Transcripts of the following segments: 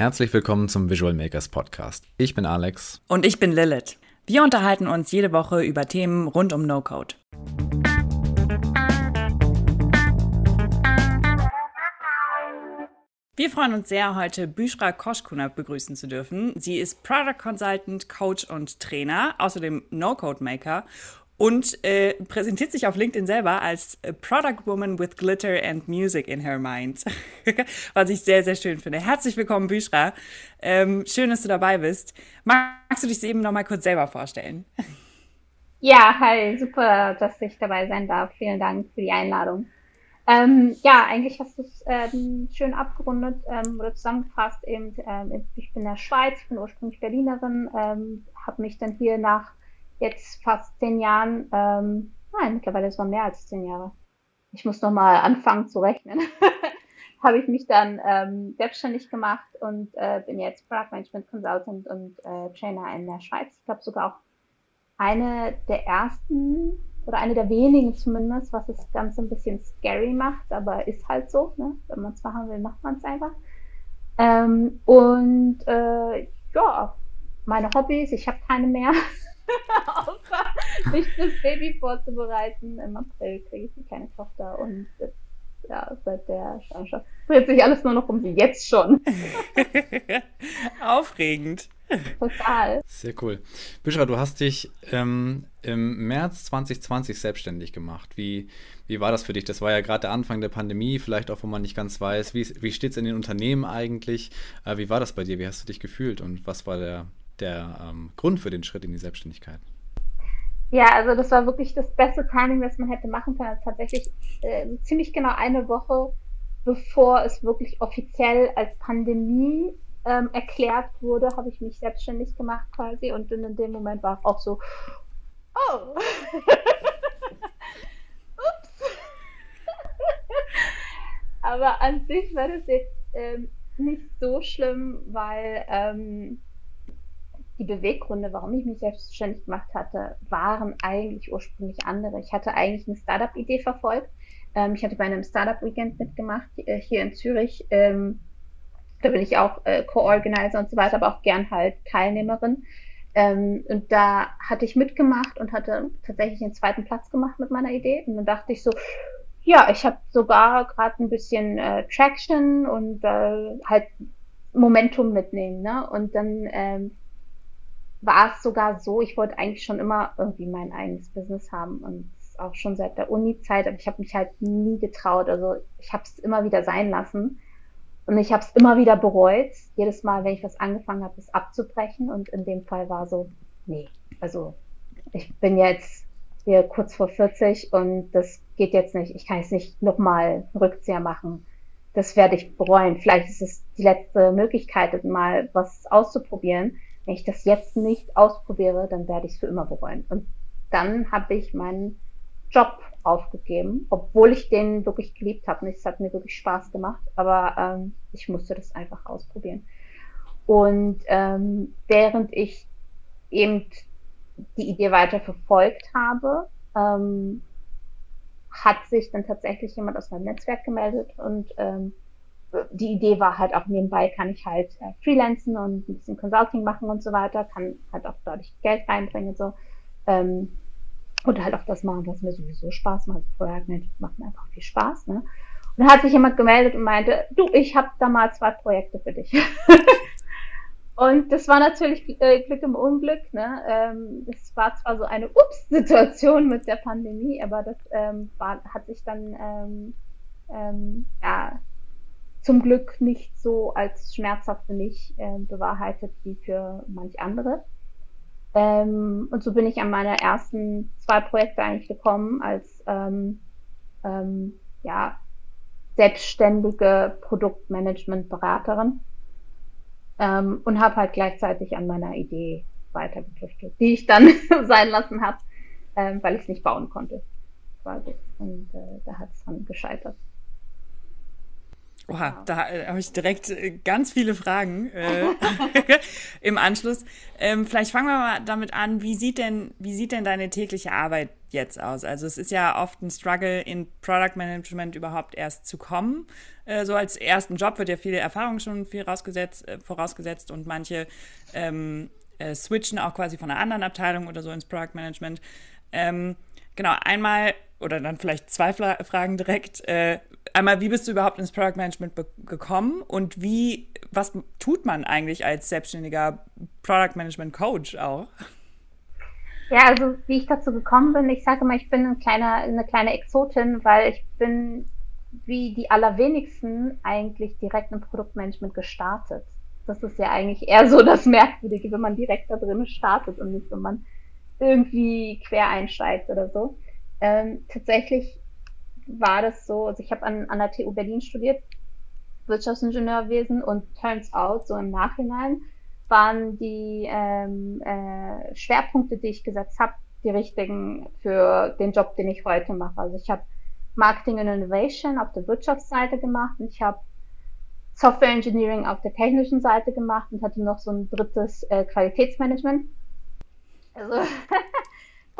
Herzlich willkommen zum Visual Makers Podcast. Ich bin Alex. Und ich bin Lilith. Wir unterhalten uns jede Woche über Themen rund um No-Code. Wir freuen uns sehr, heute Büschra Koschkuna begrüßen zu dürfen. Sie ist Product Consultant, Coach und Trainer, außerdem No-Code Maker und äh, präsentiert sich auf LinkedIn selber als Product Woman with Glitter and Music in her mind. Was ich sehr, sehr schön finde. Herzlich willkommen, Büschra. Ähm, schön, dass du dabei bist. Magst du dich eben noch mal kurz selber vorstellen? Ja, hi, super, dass ich dabei sein darf. Vielen Dank für die Einladung. Ähm, ja, eigentlich hast du es ähm, schön abgerundet ähm, oder zusammengefasst. Eben, ähm, ich bin in der Schweiz, ich bin ursprünglich Berlinerin, ähm, habe mich dann hier nach jetzt fast zehn Jahren, ähm, nein, mittlerweile ist es mehr als zehn Jahre. Ich muss noch mal anfangen zu rechnen. habe ich mich dann ähm, selbstständig gemacht und äh, bin jetzt Product Management Consultant und äh, Trainer in der Schweiz. Ich glaube sogar auch eine der ersten oder eine der wenigen zumindest, was das Ganze ein bisschen scary macht, aber ist halt so, ne? wenn man es machen will, macht man es einfach. Ähm, und äh, ja, meine Hobbys, ich habe keine mehr, außer mich fürs Baby vorzubereiten. Im April kriege ich eine kleine Tochter und jetzt, ja, seit der Schwangerschaft dreht sich alles nur noch um sie, jetzt schon. Aufregend. Total. Sehr cool. Büschra, du hast dich ähm, im März 2020 selbstständig gemacht. Wie, wie war das für dich? Das war ja gerade der Anfang der Pandemie, vielleicht auch, wo man nicht ganz weiß. Wie, wie steht es in den Unternehmen eigentlich? Äh, wie war das bei dir? Wie hast du dich gefühlt und was war der, der ähm, Grund für den Schritt in die Selbstständigkeit? Ja, also das war wirklich das beste Timing, das man hätte machen können. Also tatsächlich äh, ziemlich genau eine Woche, bevor es wirklich offiziell als Pandemie ähm, erklärt wurde, habe ich mich selbstständig gemacht quasi und in dem Moment war auch so, oh, ups. Aber an sich war das jetzt ähm, nicht so schlimm, weil ähm, die Beweggründe, warum ich mich selbstständig gemacht hatte, waren eigentlich ursprünglich andere. Ich hatte eigentlich eine Startup-Idee verfolgt. Ähm, ich hatte bei einem Startup-Weekend mitgemacht äh, hier in Zürich. Ähm, da bin ich auch äh, Co-Organizer und so weiter, aber auch gern halt Teilnehmerin. Ähm, und da hatte ich mitgemacht und hatte tatsächlich den zweiten Platz gemacht mit meiner Idee. Und dann dachte ich so, ja, ich habe sogar gerade ein bisschen äh, Traction und äh, halt Momentum mitnehmen. Ne? Und dann ähm, war es sogar so, ich wollte eigentlich schon immer irgendwie mein eigenes Business haben und auch schon seit der Uni-Zeit, aber ich habe mich halt nie getraut. Also ich habe es immer wieder sein lassen. Und ich habe es immer wieder bereut, jedes Mal, wenn ich was angefangen habe, es abzubrechen. Und in dem Fall war so, nee, also ich bin jetzt hier kurz vor 40 und das geht jetzt nicht. Ich kann jetzt nicht nochmal einen Rückzieher machen. Das werde ich bereuen. Vielleicht ist es die letzte Möglichkeit, mal was auszuprobieren. Wenn ich das jetzt nicht ausprobiere, dann werde ich es für immer bereuen. Und dann habe ich meinen Job aufgegeben, obwohl ich den wirklich geliebt habe. Es hat mir wirklich Spaß gemacht, aber ähm, ich musste das einfach ausprobieren. Und ähm, während ich eben die Idee weiter verfolgt habe, ähm, hat sich dann tatsächlich jemand aus meinem Netzwerk gemeldet und ähm, die Idee war halt auch nebenbei kann ich halt äh, freelancen und ein bisschen Consulting machen und so weiter, kann halt auch dadurch Geld reinbringen und so. Ähm, und halt auch das machen, was mir sowieso Spaß macht. Also Projektmanagement macht mir einfach viel Spaß. Ne? Und dann hat sich jemand gemeldet und meinte, du, ich habe da mal zwei Projekte für dich. und das war natürlich äh, Glück im Unglück. Ne? Ähm, es war zwar so eine Ups-Situation mit der Pandemie, aber das ähm, war, hat sich dann ähm, ähm, ja, zum Glück nicht so als schmerzhaft für mich äh, bewahrheitet wie für manch andere. Ähm, und so bin ich an meine ersten zwei Projekte eigentlich gekommen als ähm, ähm, ja, selbstständige Produktmanagement-Beraterin ähm, und habe halt gleichzeitig an meiner Idee weitergetüftelt, die ich dann sein lassen habe, ähm, weil ich es nicht bauen konnte. Und äh, da hat es dann gescheitert. Oha, da äh, habe ich direkt äh, ganz viele Fragen äh, im Anschluss. Ähm, vielleicht fangen wir mal damit an, wie sieht denn, wie sieht denn deine tägliche Arbeit jetzt aus? Also es ist ja oft ein Struggle, in Product Management überhaupt erst zu kommen. Äh, so als ersten Job wird ja viele Erfahrung schon viel rausgesetzt, äh, vorausgesetzt und manche ähm, äh, switchen auch quasi von einer anderen Abteilung oder so ins Product Management. Ähm, genau, einmal oder dann vielleicht zwei Fra Fragen direkt. Äh, einmal, wie bist du überhaupt ins Product Management gekommen und wie, was tut man eigentlich als selbstständiger Product Management Coach auch? Ja, also wie ich dazu gekommen bin, ich sage mal, ich bin ein kleiner, eine kleine Exotin, weil ich bin wie die allerwenigsten eigentlich direkt im Produktmanagement gestartet. Das ist ja eigentlich eher so das Merkwürdige, wenn man direkt da drin startet und nicht, wenn man irgendwie quer einsteigt oder so. Ähm, tatsächlich war das so, also ich habe an, an der TU Berlin studiert, Wirtschaftsingenieurwesen und turns out, so im Nachhinein, waren die ähm, äh, Schwerpunkte, die ich gesetzt habe, die richtigen für den Job, den ich heute mache. Also ich habe Marketing und Innovation auf der Wirtschaftsseite gemacht und ich habe Software Engineering auf der technischen Seite gemacht und hatte noch so ein drittes äh, Qualitätsmanagement. Also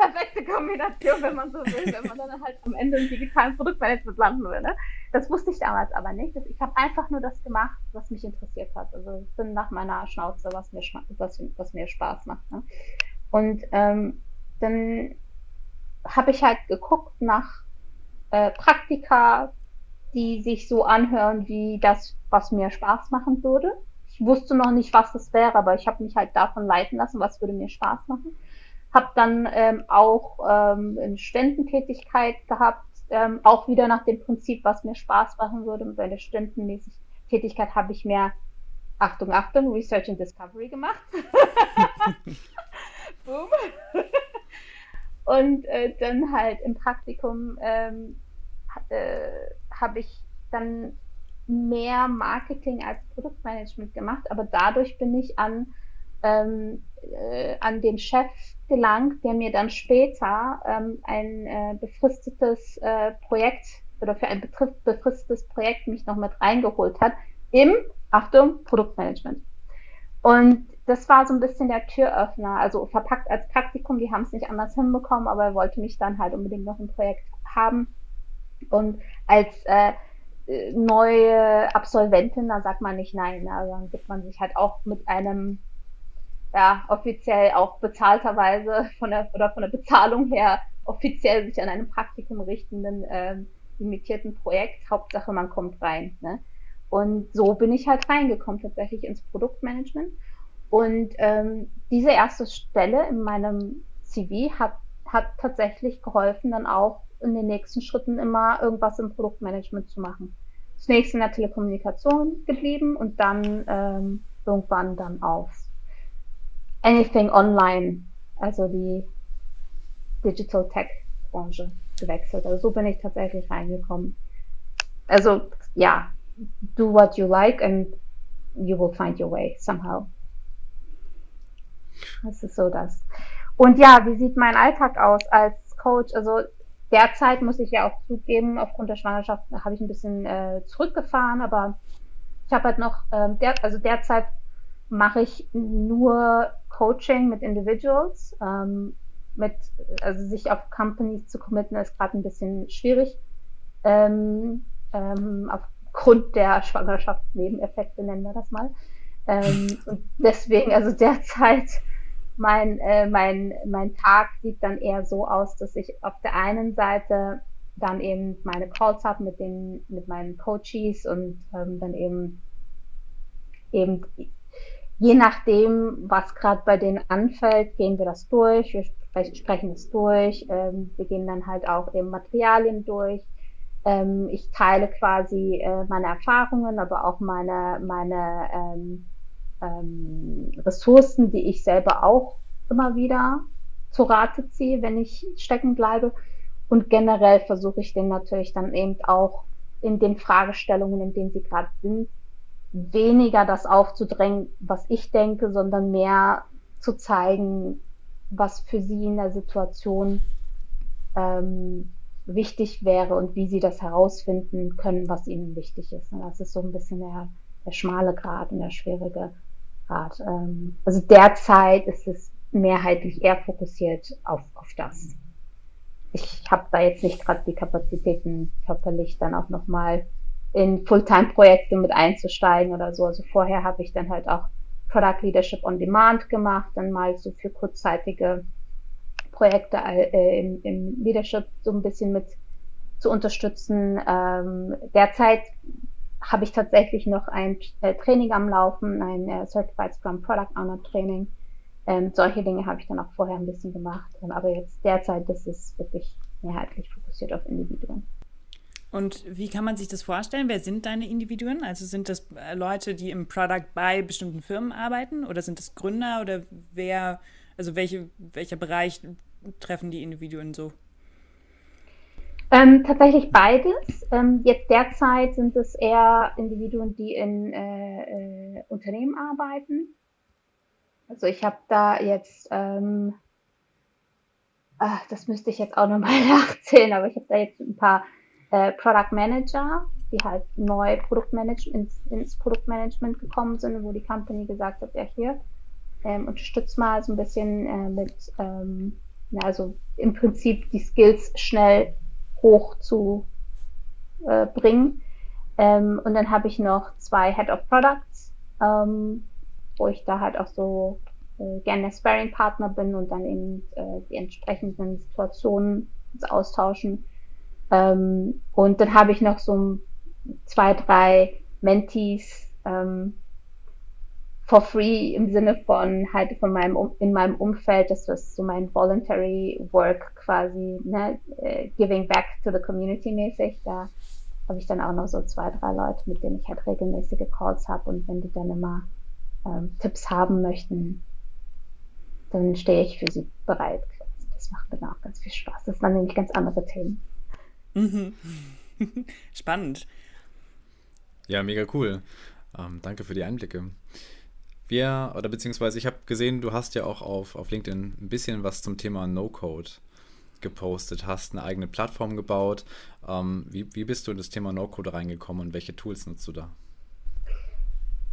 perfekte Kombination, wenn man so will, wenn man dann halt am Ende im digitalen Produktmanagement landen will. Ne? Das wusste ich damals aber nicht. Ich habe einfach nur das gemacht, was mich interessiert hat. Also ich bin nach meiner Schnauze, was mir, was, was mir Spaß macht. Ne? Und ähm, dann habe ich halt geguckt nach äh, Praktika, die sich so anhören wie das, was mir Spaß machen würde. Ich wusste noch nicht, was das wäre, aber ich habe mich halt davon leiten lassen, was würde mir Spaß machen habe dann ähm, auch ähm, eine Studententätigkeit gehabt, ähm, auch wieder nach dem Prinzip, was mir Spaß machen würde. Und bei der Studentenmäßig Tätigkeit habe ich mehr, Achtung, Achtung, Research and Discovery gemacht. Boom. Und äh, dann halt im Praktikum ähm, äh, habe ich dann mehr Marketing als Produktmanagement gemacht, aber dadurch bin ich an ähm, äh, an den Chef gelangt, der mir dann später ähm, ein äh, befristetes äh, Projekt oder für ein befristetes Projekt mich noch mit reingeholt hat im, Achtung, Produktmanagement. Und das war so ein bisschen der Türöffner, also verpackt als Praktikum, die haben es nicht anders hinbekommen, aber er wollte mich dann halt unbedingt noch im Projekt haben. Und als äh, neue Absolventin, da sagt man nicht nein, also dann gibt man sich halt auch mit einem ja, offiziell auch bezahlterweise von der oder von der Bezahlung her offiziell sich an einem Praktikum richtenden ähm, limitierten Projekt. Hauptsache, man kommt rein. Ne? Und so bin ich halt reingekommen, tatsächlich ins Produktmanagement. Und ähm, diese erste Stelle in meinem CV hat, hat tatsächlich geholfen, dann auch in den nächsten Schritten immer irgendwas im Produktmanagement zu machen. Zunächst in der Telekommunikation geblieben und dann ähm, irgendwann dann auf anything online, also die Digital Tech Branche gewechselt. Also so bin ich tatsächlich reingekommen. Also ja, do what you like and you will find your way somehow. Das ist so das. Und ja, wie sieht mein Alltag aus als Coach? Also derzeit muss ich ja auch zugeben, aufgrund der Schwangerschaft habe ich ein bisschen äh, zurückgefahren, aber ich habe halt noch, ähm, der, also derzeit mache ich nur Coaching mit Individuals. Ähm, mit, also sich auf Companies zu committen, ist gerade ein bisschen schwierig. Ähm, ähm, aufgrund der Schwangerschaftsnebeneffekte nennen wir das mal. Ähm, und deswegen, also derzeit, mein, äh, mein, mein Tag sieht dann eher so aus, dass ich auf der einen Seite dann eben meine Calls habe mit mit meinen Coaches und ähm, dann eben eben je nachdem, was gerade bei denen anfällt, gehen wir das durch, wir sprechen es durch, ähm, wir gehen dann halt auch eben Materialien durch. Ähm, ich teile quasi äh, meine Erfahrungen, aber auch meine, meine ähm, ähm, Ressourcen, die ich selber auch immer wieder zu Rate ziehe, wenn ich stecken bleibe. Und generell versuche ich den natürlich dann eben auch in den Fragestellungen, in denen sie gerade sind, weniger das aufzudrängen, was ich denke, sondern mehr zu zeigen, was für sie in der Situation ähm, wichtig wäre und wie sie das herausfinden können, was ihnen wichtig ist. Und das ist so ein bisschen der, der schmale Grad und der schwierige Grad. Ähm, also derzeit ist es mehrheitlich eher fokussiert auf, auf das. ich habe da jetzt nicht gerade die Kapazitäten körperlich dann auch nochmal in Fulltime-Projekte mit einzusteigen oder so. Also vorher habe ich dann halt auch Product Leadership on Demand gemacht, dann mal so für kurzzeitige Projekte äh, im, im Leadership so ein bisschen mit zu unterstützen. Ähm, derzeit habe ich tatsächlich noch ein äh, Training am Laufen, ein äh, Certified Scrum Product Owner Training. Ähm, solche Dinge habe ich dann auch vorher ein bisschen gemacht. Ähm, aber jetzt derzeit ist es wirklich mehrheitlich fokussiert auf Individuen. Und wie kann man sich das vorstellen? Wer sind deine Individuen? Also sind das äh, Leute, die im Product bei bestimmten Firmen arbeiten oder sind das Gründer oder wer, also welche, welcher Bereich treffen die Individuen so? Ähm, tatsächlich beides. Ähm, jetzt derzeit sind es eher Individuen, die in äh, äh, Unternehmen arbeiten. Also ich habe da jetzt, ähm, ach, das müsste ich jetzt auch nochmal nachzählen, aber ich habe da jetzt ein paar äh, Product Manager, die halt neu Produktmanage ins, ins Produktmanagement gekommen sind, wo die Company gesagt hat, ja hier, ähm, unterstützt mal so ein bisschen äh, mit, ähm, ja, also im Prinzip die Skills schnell hoch zu äh, bringen. Ähm, und dann habe ich noch zwei Head of Products, ähm, wo ich da halt auch so äh, gerne Sparring-Partner bin und dann eben äh, die entsprechenden Situationen austauschen. Ähm, und dann habe ich noch so zwei, drei Mentees ähm, for free im Sinne von halt von meinem in meinem Umfeld, das ist so mein voluntary work quasi, ne, äh, giving back to the community mäßig. Da habe ich dann auch noch so zwei, drei Leute, mit denen ich halt regelmäßige Calls habe und wenn die dann immer ähm, Tipps haben möchten, dann stehe ich für sie bereit. Das macht dann auch ganz viel Spaß. Das waren nämlich ganz andere Themen. Mhm. Spannend. Ja, mega cool. Ähm, danke für die Einblicke. Wir, oder beziehungsweise ich habe gesehen, du hast ja auch auf, auf LinkedIn ein bisschen was zum Thema No-Code gepostet, hast eine eigene Plattform gebaut. Ähm, wie, wie bist du in das Thema No-Code reingekommen und welche Tools nutzt du da?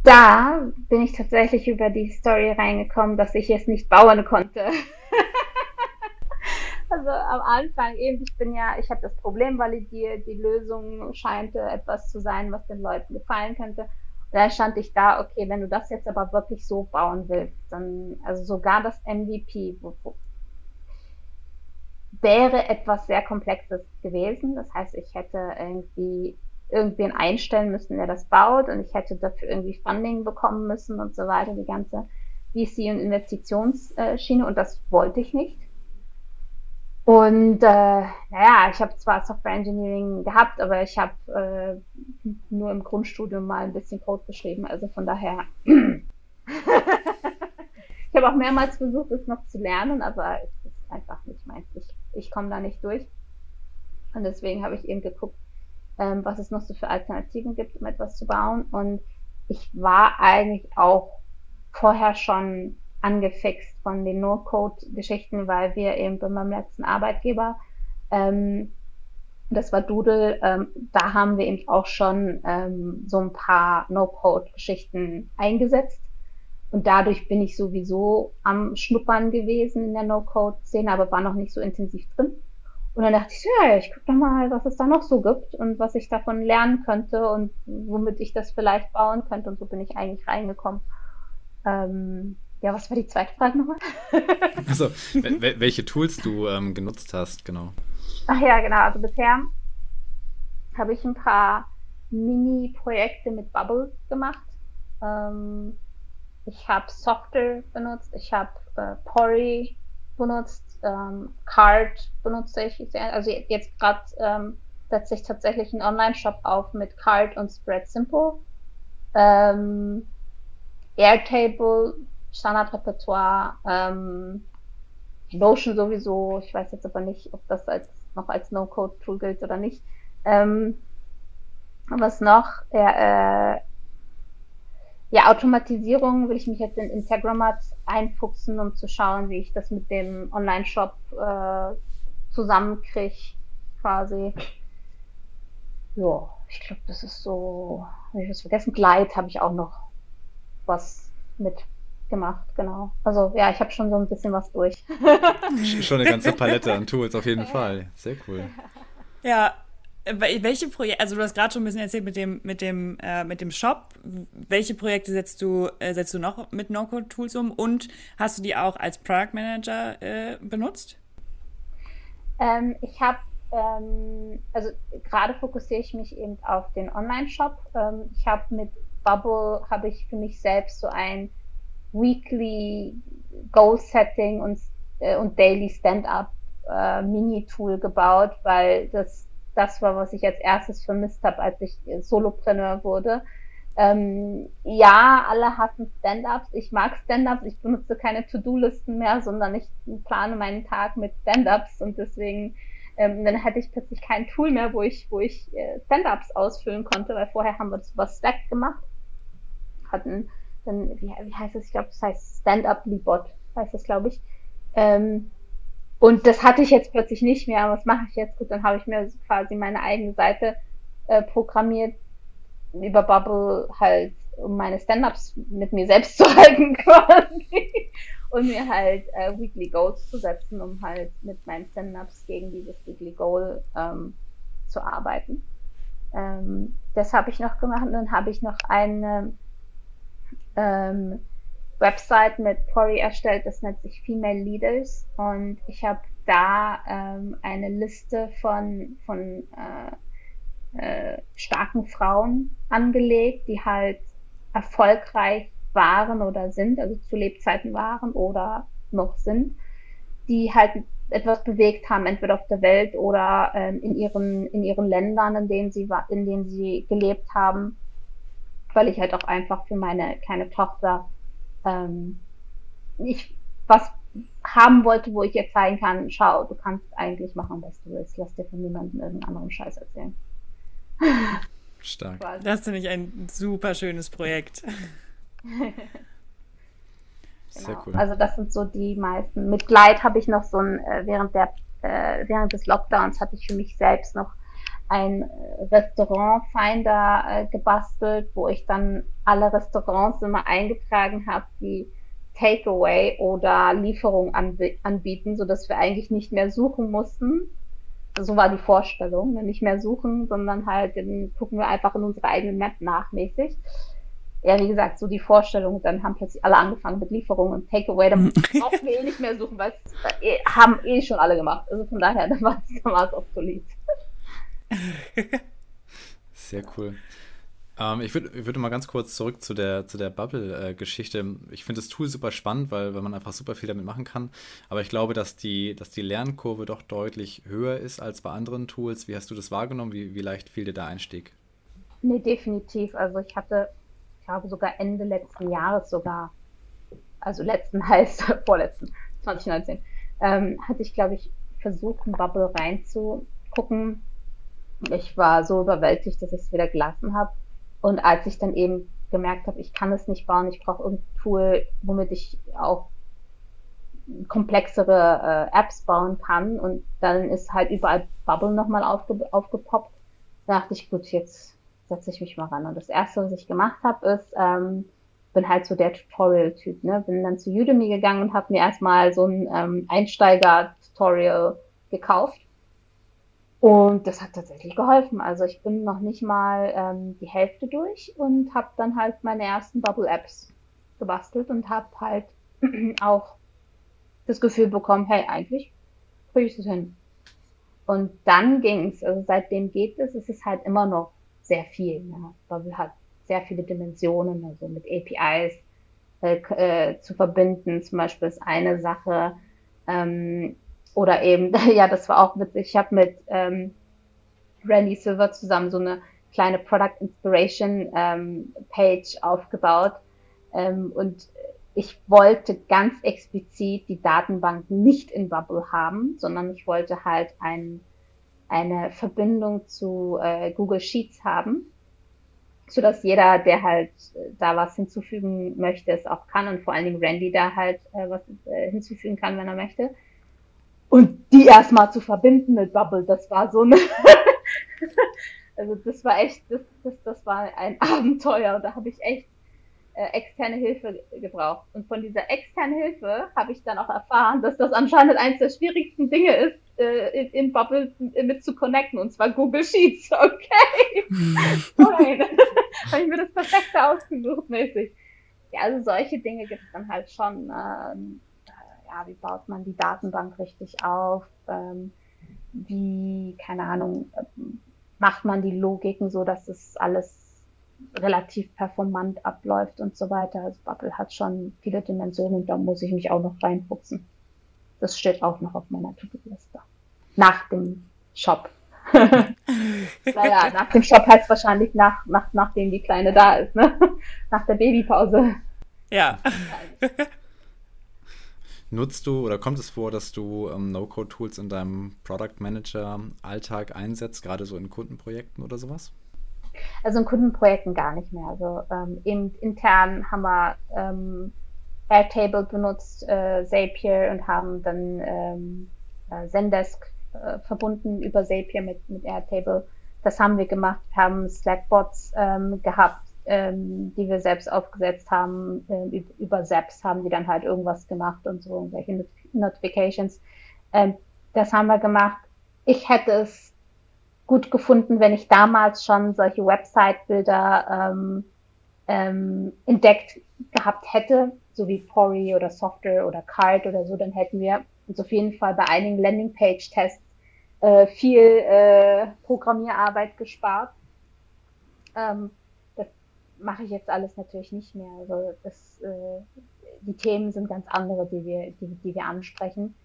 Da bin ich tatsächlich über die Story reingekommen, dass ich es nicht bauen konnte. Also am Anfang eben, ich bin ja, ich habe das Problem validiert, die Lösung scheint etwas zu sein, was den Leuten gefallen könnte. Da stand ich da, okay, wenn du das jetzt aber wirklich so bauen willst, dann, also sogar das MVP wo, wo, wäre etwas sehr Komplexes gewesen. Das heißt, ich hätte irgendwie irgendwen einstellen müssen, der das baut und ich hätte dafür irgendwie Funding bekommen müssen und so weiter, die ganze VC- und Investitionsschiene und das wollte ich nicht. Und äh, naja, ich habe zwar Software Engineering gehabt, aber ich habe äh, nur im Grundstudium mal ein bisschen Code geschrieben. Also von daher, ich habe auch mehrmals versucht, es noch zu lernen, aber es ist einfach nicht meins. Ich, ich komme da nicht durch. Und deswegen habe ich eben geguckt, ähm, was es noch so für Alternativen gibt, um etwas zu bauen. Und ich war eigentlich auch vorher schon angefixt von den No-Code-Geschichten, weil wir eben bei meinem letzten Arbeitgeber, ähm, das war Doodle, ähm, da haben wir eben auch schon ähm, so ein paar No-Code-Geschichten eingesetzt. Und dadurch bin ich sowieso am Schnuppern gewesen in der No-Code-Szene, aber war noch nicht so intensiv drin. Und dann dachte ich, ja, ich gucke doch mal, was es da noch so gibt und was ich davon lernen könnte und womit ich das vielleicht bauen könnte. Und so bin ich eigentlich reingekommen. Ähm, ja, was war die zweite Frage nochmal? also, welche Tools du ähm, genutzt hast, genau. Ach ja, genau. Also bisher habe ich ein paar Mini-Projekte mit Bubble gemacht. Ähm, ich habe Software benutzt, ich habe äh, Pori benutzt, ähm, Card benutze ich. Also jetzt gerade ähm, setze ich tatsächlich einen Online-Shop auf mit Card und Spread Simple. Ähm, Airtable Standardrepertoire, ähm, Notion sowieso, ich weiß jetzt aber nicht, ob das als, noch als No-Code-Tool gilt oder nicht. Ähm, was noch? Ja, äh, ja, Automatisierung will ich mich jetzt in Integromat einfuchsen, um zu schauen, wie ich das mit dem Online-Shop äh, zusammenkriege, quasi. Ja, ich glaube, das ist so, habe ich was vergessen. Glide habe ich auch noch was mit gemacht, genau. Also ja, ich habe schon so ein bisschen was durch. schon eine ganze Palette an Tools, auf jeden Fall. Sehr cool. Ja, welche Projekte, also du hast gerade schon ein bisschen erzählt mit dem, mit dem, äh, mit dem Shop. Welche Projekte setzt du, äh, setzt du noch mit No-Code-Tools um und hast du die auch als Product Manager äh, benutzt? Ähm, ich habe, ähm, also gerade fokussiere ich mich eben auf den Online-Shop. Ähm, ich habe mit Bubble, habe ich für mich selbst so ein Weekly Goal-Setting und, äh, und Daily Stand-Up äh, Mini-Tool gebaut, weil das das war, was ich als erstes vermisst habe, als ich Solopreneur wurde. Ähm, ja, alle hassen Stand-ups. Ich mag Stand-ups. Ich benutze keine To-Do-Listen mehr, sondern ich plane meinen Tag mit Stand-ups und deswegen ähm, dann hätte ich plötzlich kein Tool mehr, wo ich, wo ich äh, Stand-ups ausfüllen konnte, weil vorher haben wir das über Slack gemacht. Hatten dann, wie, wie heißt das? Ich glaube, das heißt Stand-up-Libot, heißt das, glaube ich. Ähm, und das hatte ich jetzt plötzlich nicht mehr. Was mache ich jetzt? Gut, dann habe ich mir quasi meine eigene Seite äh, programmiert über Bubble halt, um meine Stand-ups mit mir selbst zu halten quasi. und mir halt äh, Weekly Goals zu setzen, um halt mit meinen Stand-ups gegen dieses Weekly Goal ähm, zu arbeiten. Ähm, das habe ich noch gemacht und dann habe ich noch eine ähm, Website mit Pori erstellt, das nennt sich Female Leaders. Und ich habe da ähm, eine Liste von, von äh, äh, starken Frauen angelegt, die halt erfolgreich waren oder sind, also zu Lebzeiten waren oder noch sind, die halt etwas bewegt haben, entweder auf der Welt oder ähm, in ihren in ihren Ländern, in denen sie in denen sie gelebt haben, weil ich halt auch einfach für meine kleine Tochter ähm, ich was haben wollte, wo ich jetzt zeigen kann, schau, du kannst eigentlich machen, was du willst. Lass dir von niemandem irgendeinen anderen Scheiß erzählen. Stark. Das finde ich ein super schönes Projekt. Sehr genau. cool. Also das sind so die meisten. Mit Glide habe ich noch so ein, äh, während der, äh, während des Lockdowns hatte ich für mich selbst noch ein äh, Restaurantfinder äh, gebastelt, wo ich dann alle Restaurants immer eingetragen habe, die Takeaway oder Lieferung anbieten, so dass wir eigentlich nicht mehr suchen mussten. So war die Vorstellung, ne? nicht mehr suchen, sondern halt dann gucken wir einfach in unsere eigene Map nachmäßig. Ja, wie gesagt, so die Vorstellung, dann haben plötzlich alle angefangen mit Lieferung und Takeaway, dann brauchen wir eh nicht mehr suchen, weil es eh, haben eh schon alle gemacht. Also von daher, dann war es obsolet. Sehr cool. Ähm, ich würde würd mal ganz kurz zurück zu der, zu der Bubble-Geschichte. ich finde das Tool super spannend, weil, weil man einfach super viel damit machen kann. Aber ich glaube, dass die, dass die Lernkurve doch deutlich höher ist als bei anderen Tools. Wie hast du das wahrgenommen? Wie, wie leicht fiel dir der Einstieg? Nee, definitiv. Also ich hatte, ich glaube sogar Ende letzten Jahres sogar, also letzten heißt vorletzten, 2019, ähm, hatte ich, glaube ich, versucht, in Bubble reinzugucken ich war so überwältigt, dass ich es wieder gelassen habe. Und als ich dann eben gemerkt habe, ich kann es nicht bauen, ich brauche irgendein Tool, womit ich auch komplexere äh, Apps bauen kann. Und dann ist halt überall Bubble nochmal aufge aufgepoppt. Da dachte ich, gut, jetzt setze ich mich mal ran. Und das erste, was ich gemacht habe, ist, ähm, bin halt so der Tutorial-Typ, ne? Bin dann zu Udemy gegangen und habe mir erstmal so ein ähm, Einsteiger-Tutorial gekauft und das hat tatsächlich geholfen. Also ich bin noch nicht mal ähm, die Hälfte durch und habe dann halt meine ersten Bubble-Apps gebastelt und habe halt auch das Gefühl bekommen, hey, eigentlich kriege ich das hin. Und dann ging's. Also seitdem geht es. Es ist halt immer noch sehr viel. Ne? Bubble hat sehr viele Dimensionen, also mit APIs äh, äh, zu verbinden. Zum Beispiel ist eine Sache. Ähm, oder eben, ja, das war auch witzig. Ich habe mit ähm, Randy Silver zusammen so eine kleine Product Inspiration ähm, Page aufgebaut. Ähm, und ich wollte ganz explizit die Datenbank nicht in Bubble haben, sondern ich wollte halt ein, eine Verbindung zu äh, Google Sheets haben, so dass jeder, der halt äh, da was hinzufügen möchte, es auch kann und vor allen Dingen Randy da halt äh, was äh, hinzufügen kann, wenn er möchte. Und die erstmal zu verbinden mit Bubble, das war so eine, also das war echt, das, das, das war ein Abenteuer. Und da habe ich echt äh, externe Hilfe gebraucht. Und von dieser externen Hilfe habe ich dann auch erfahren, dass das anscheinend eines der schwierigsten Dinge ist, äh, in, in Bubble mit zu connecten, und zwar Google Sheets. Okay. Nein. habe ich mir das perfekte ausgesucht mäßig. Ja, also solche Dinge gibt es dann halt schon. Ähm, ja, wie baut man die Datenbank richtig auf? Ähm, wie, keine Ahnung, macht man die Logiken so, dass es alles relativ performant abläuft und so weiter. Also Bubble hat schon viele Dimensionen und da muss ich mich auch noch reinfuchsen. Das steht auch noch auf meiner To-Do-Liste. Nach dem Shop. naja, nach dem Shop heißt wahrscheinlich nach, nach, nachdem die Kleine da ist, ne? Nach der Babypause. Ja. Nutzt du oder kommt es vor, dass du ähm, No-Code-Tools in deinem Product Manager-Alltag einsetzt, gerade so in Kundenprojekten oder sowas? Also in Kundenprojekten gar nicht mehr. Also ähm, eben intern haben wir ähm, Airtable benutzt, äh, Zapier und haben dann ähm, äh, Zendesk äh, verbunden über Zapier mit, mit Airtable. Das haben wir gemacht, wir haben Slackbots ähm, gehabt, ähm, die wir selbst aufgesetzt haben. Äh, über Zaps haben die dann halt irgendwas gemacht und so, irgendwelche Not Notifications. Ähm, das haben wir gemacht. Ich hätte es gut gefunden, wenn ich damals schon solche Website-Bilder ähm, ähm, entdeckt gehabt hätte, so wie Pori oder Software oder Card oder so, dann hätten wir uns auf jeden Fall bei einigen Landingpage-Tests äh, viel äh, Programmierarbeit gespart. Ähm, mache ich jetzt alles natürlich nicht mehr. Also das, äh, die Themen sind ganz andere, die wir, die, die wir ansprechen.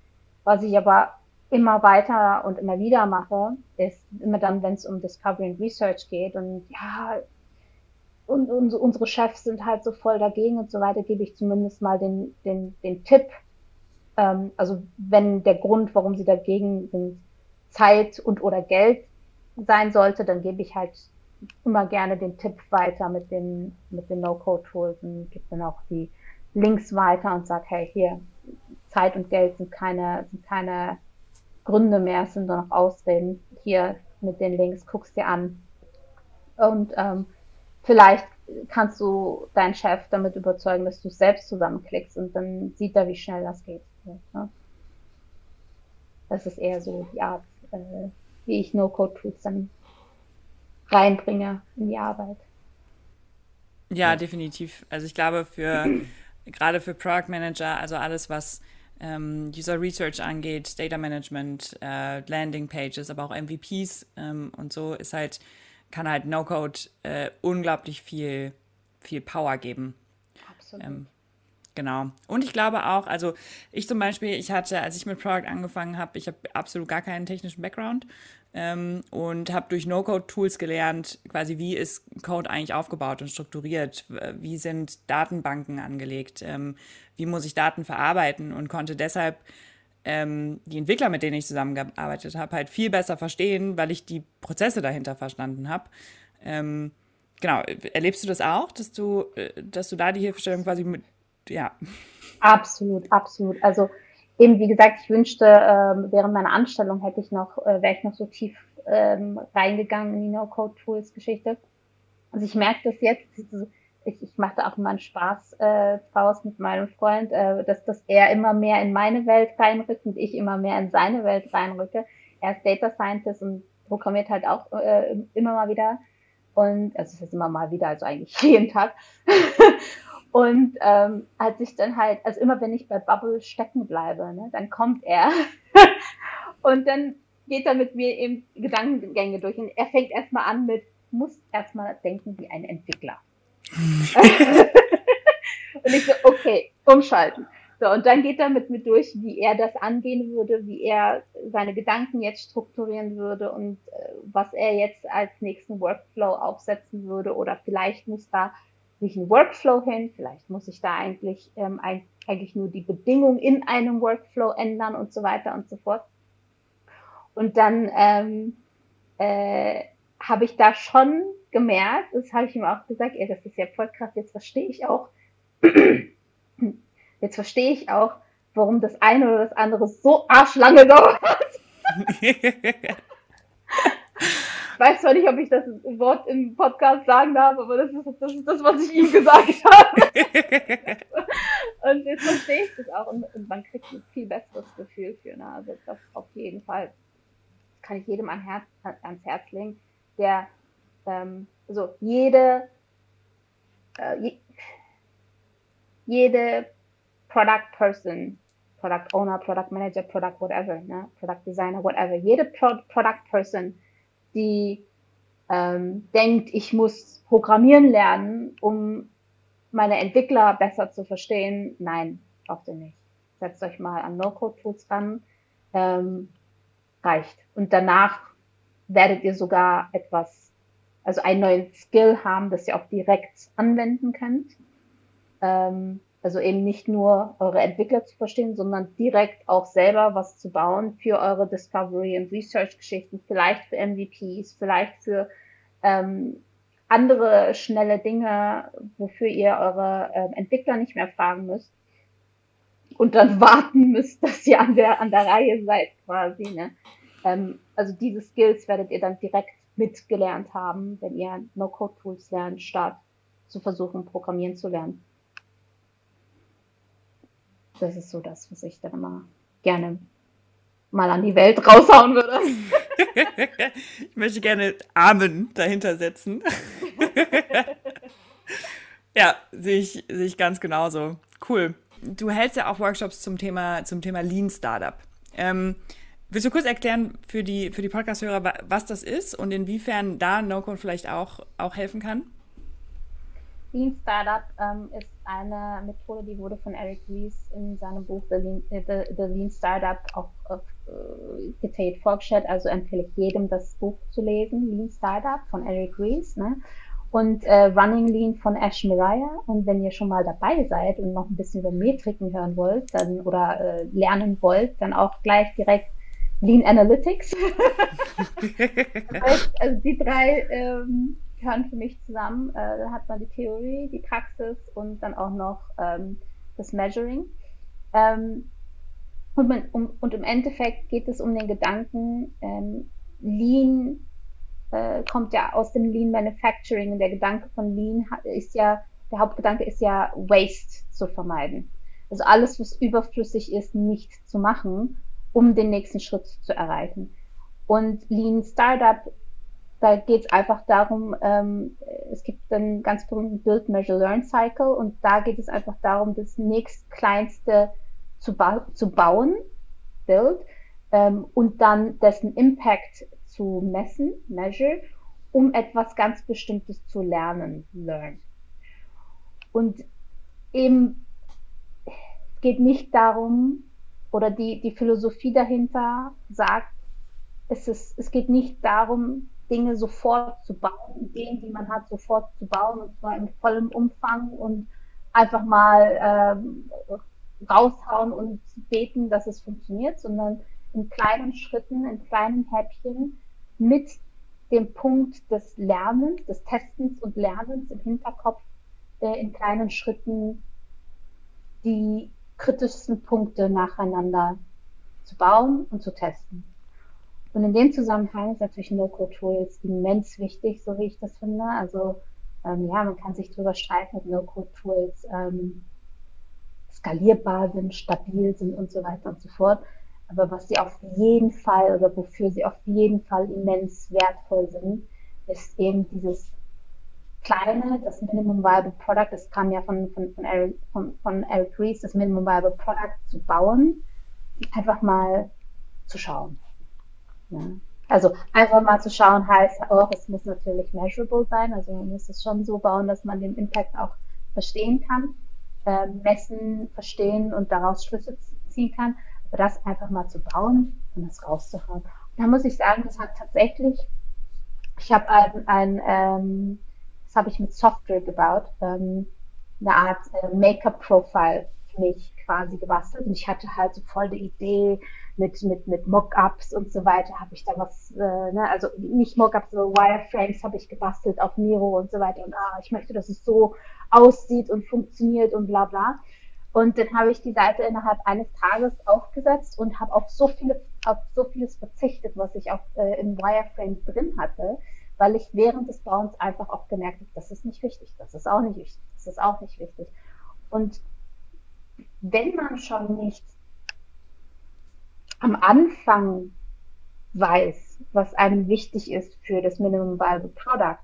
Was ich aber immer weiter und immer wieder mache, ist immer dann, wenn es um Discovery and Research geht und ja, und, und unsere Chefs sind halt so voll dagegen und so weiter, gebe ich zumindest mal den, den, den Tipp. Ähm, also wenn der Grund, warum sie dagegen sind, Zeit und oder Geld sein sollte, dann gebe ich halt immer gerne den Tipp weiter mit den, mit den No-Code-Tools und gebe dann auch die Links weiter und sage, hey, hier, Zeit und Geld sind keine, sind keine Gründe mehr, es sind nur noch Ausreden. Hier mit den Links, guckst dir an. Und ähm, vielleicht kannst du deinen Chef damit überzeugen, dass du es selbst zusammenklickst und dann sieht er, wie schnell das geht. Ne? Das ist eher so die Art, äh, wie ich No-Code-Tools dann reinbringe in die Arbeit. Ja, definitiv. Also ich glaube, für gerade für Product Manager, also alles, was ähm, User Research angeht, Data Management, äh, Landing Pages, aber auch MVPs ähm, und so ist halt, kann halt No-Code äh, unglaublich viel, viel Power geben. Absolut. Ähm, genau. Und ich glaube auch, also ich zum Beispiel, ich hatte, als ich mit Product angefangen habe, ich habe absolut gar keinen technischen Background ähm, und habe durch No-Code-Tools gelernt, quasi wie ist Code eigentlich aufgebaut und strukturiert, wie sind Datenbanken angelegt, ähm, wie muss ich Daten verarbeiten und konnte deshalb ähm, die Entwickler, mit denen ich zusammengearbeitet habe, halt viel besser verstehen, weil ich die Prozesse dahinter verstanden habe. Ähm, genau, erlebst du das auch, dass du, äh, dass du da die Hilfestellung quasi mit, ja. Absolut, absolut. Also eben, wie gesagt, ich wünschte, ähm, während meiner Anstellung hätte ich noch, äh, wäre ich noch so tief ähm, reingegangen in die No-Code-Tools-Geschichte. Also ich merke das jetzt, ich, ich machte auch immer einen Spaß äh, draus mit meinem Freund, äh, dass, dass er immer mehr in meine Welt reinrückt und ich immer mehr in seine Welt reinrücke. Er ist Data Scientist und programmiert halt auch äh, immer mal wieder. Und also es ist immer mal wieder, also eigentlich jeden Tag. Und ähm, als ich dann halt, also immer wenn ich bei Bubble stecken bleibe, ne, dann kommt er und dann geht er mit mir eben Gedankengänge durch und er fängt erstmal an mit, muss erstmal denken wie ein Entwickler. und ich so, okay, umschalten. So, und dann geht er mit mir durch, wie er das angehen würde, wie er seine Gedanken jetzt strukturieren würde und äh, was er jetzt als nächsten Workflow aufsetzen würde oder vielleicht muss da nicht ein Workflow hin, vielleicht muss ich da eigentlich, ähm, eigentlich nur die Bedingung in einem Workflow ändern und so weiter und so fort. Und dann ähm, äh, habe ich da schon gemerkt, das habe ich ihm auch gesagt, ey, das ist ja voll krass, jetzt verstehe ich auch, jetzt verstehe ich auch, warum das eine oder das andere so arschlange dauert. Ich weiß zwar nicht, ob ich das Wort im Podcast sagen darf, aber das ist das, ist das was ich ihm gesagt habe. und jetzt verstehe ich das auch und, und, man kriegt ein viel besseres Gefühl für. Ne? Also das auf jeden Fall. Das kann ich jedem an Herz, ans Herz legen, der ähm, also jede äh, je, jede Product Person Product Owner, Product Manager, Product whatever, ne? Product Designer, whatever. Jede Pro Product Person, die ähm, denkt, ich muss programmieren lernen, um meine Entwickler besser zu verstehen, nein, braucht ihr nicht. Setzt euch mal an No-Code-Tools ran, ähm, reicht. Und danach werdet ihr sogar etwas, also einen neuen Skill haben, das ihr auch direkt anwenden könnt. Ähm, also eben nicht nur eure Entwickler zu verstehen, sondern direkt auch selber was zu bauen für eure Discovery und Research-Geschichten, vielleicht für MVPs, vielleicht für ähm, andere schnelle Dinge, wofür ihr eure ähm, Entwickler nicht mehr fragen müsst und dann warten müsst, dass ihr an der, an der Reihe seid quasi. Ne? Ähm, also diese Skills werdet ihr dann direkt mitgelernt haben, wenn ihr No-Code-Tools lernt, statt zu versuchen, Programmieren zu lernen das ist so das, was ich dann immer gerne mal an die Welt raushauen würde. ich möchte gerne Amen dahinter setzen. ja, sehe ich, sehe ich ganz genauso. Cool. Du hältst ja auch Workshops zum Thema, zum Thema Lean Startup. Ähm, willst du kurz erklären für die, für die Podcast-Hörer, was das ist und inwiefern da NoCode vielleicht auch, auch helfen kann? Lean Startup ähm, ist eine Methode, die wurde von Eric Ries in seinem Buch The Lean, äh, The, The Lean Startup auch äh, detailliert vorgestellt. Also empfehle ich jedem, das Buch zu lesen. Lean Startup von Eric Ries. Ne? Und äh, Running Lean von Ash Mariah. Und wenn ihr schon mal dabei seid und noch ein bisschen über Metriken hören wollt dann, oder äh, lernen wollt, dann auch gleich direkt Lean Analytics. das heißt, also die drei ähm, gehören für mich zusammen. Äh, da hat man die Theorie, die Praxis und dann auch noch ähm, das Measuring. Ähm, und, man, um, und, im Endeffekt geht es um den Gedanken, ähm, Lean äh, kommt ja aus dem Lean Manufacturing und der Gedanke von Lean ist ja, der Hauptgedanke ist ja Waste zu vermeiden. Also alles, was überflüssig ist, nicht zu machen, um den nächsten Schritt zu erreichen. Und Lean Startup da geht es einfach darum, ähm, es gibt einen ganz berühmten Build, Measure, Learn Cycle und da geht es einfach darum, das nächstkleinste zu, ba zu bauen, Build, ähm, und dann dessen Impact zu messen, Measure, um etwas ganz Bestimmtes zu lernen, Learn. Und eben geht nicht darum, oder die, die Philosophie dahinter sagt, es, ist, es geht nicht darum, Dinge sofort zu bauen, Ideen, die man hat, sofort zu bauen, und zwar in vollem Umfang und einfach mal ähm, raushauen und beten, dass es funktioniert, sondern in kleinen Schritten, in kleinen Häppchen mit dem Punkt des Lernens, des Testens und Lernens im Hinterkopf äh, in kleinen Schritten die kritischsten Punkte nacheinander zu bauen und zu testen. Und in dem Zusammenhang ist natürlich No-Code-Tools immens wichtig, so wie ich das finde. Also ähm, ja, man kann sich darüber streiten, ob No-Code-Tools ähm, skalierbar sind, stabil sind und so weiter und so fort. Aber was sie auf jeden Fall oder wofür sie auf jeden Fall immens wertvoll sind, ist eben dieses kleine, das Minimum Viable Product, das kam ja von, von, von, Eric, von, von Eric Ries, das Minimum Viable Product zu bauen, einfach mal zu schauen. Ja. Also einfach mal zu schauen heißt auch, es muss natürlich measurable sein, also man muss es schon so bauen, dass man den Impact auch verstehen kann, äh, messen, verstehen und daraus Schlüsse ziehen kann. Aber das einfach mal zu bauen und das rauszuhauen. Und da muss ich sagen, das hat tatsächlich, ich habe ein, ein ähm, das habe ich mit Software gebaut, ähm, eine Art äh, Make-up-Profile für mich quasi gebastelt und ich hatte halt so voll die Idee, mit, mit, mit Mockups und so weiter habe ich da was, äh, ne, also nicht Mockups, sondern Wireframes habe ich gebastelt auf Miro und so weiter und ah, ich möchte, dass es so aussieht und funktioniert und bla bla. Und dann habe ich die Seite innerhalb eines Tages aufgesetzt und habe auf so viele auf so vieles verzichtet, was ich auch äh, im Wireframe drin hatte, weil ich während des Bauens einfach auch gemerkt habe, das ist nicht wichtig, das ist auch nicht wichtig, das ist auch nicht wichtig. Und wenn man schon nicht am Anfang weiß, was einem wichtig ist für das Minimum Viable Product,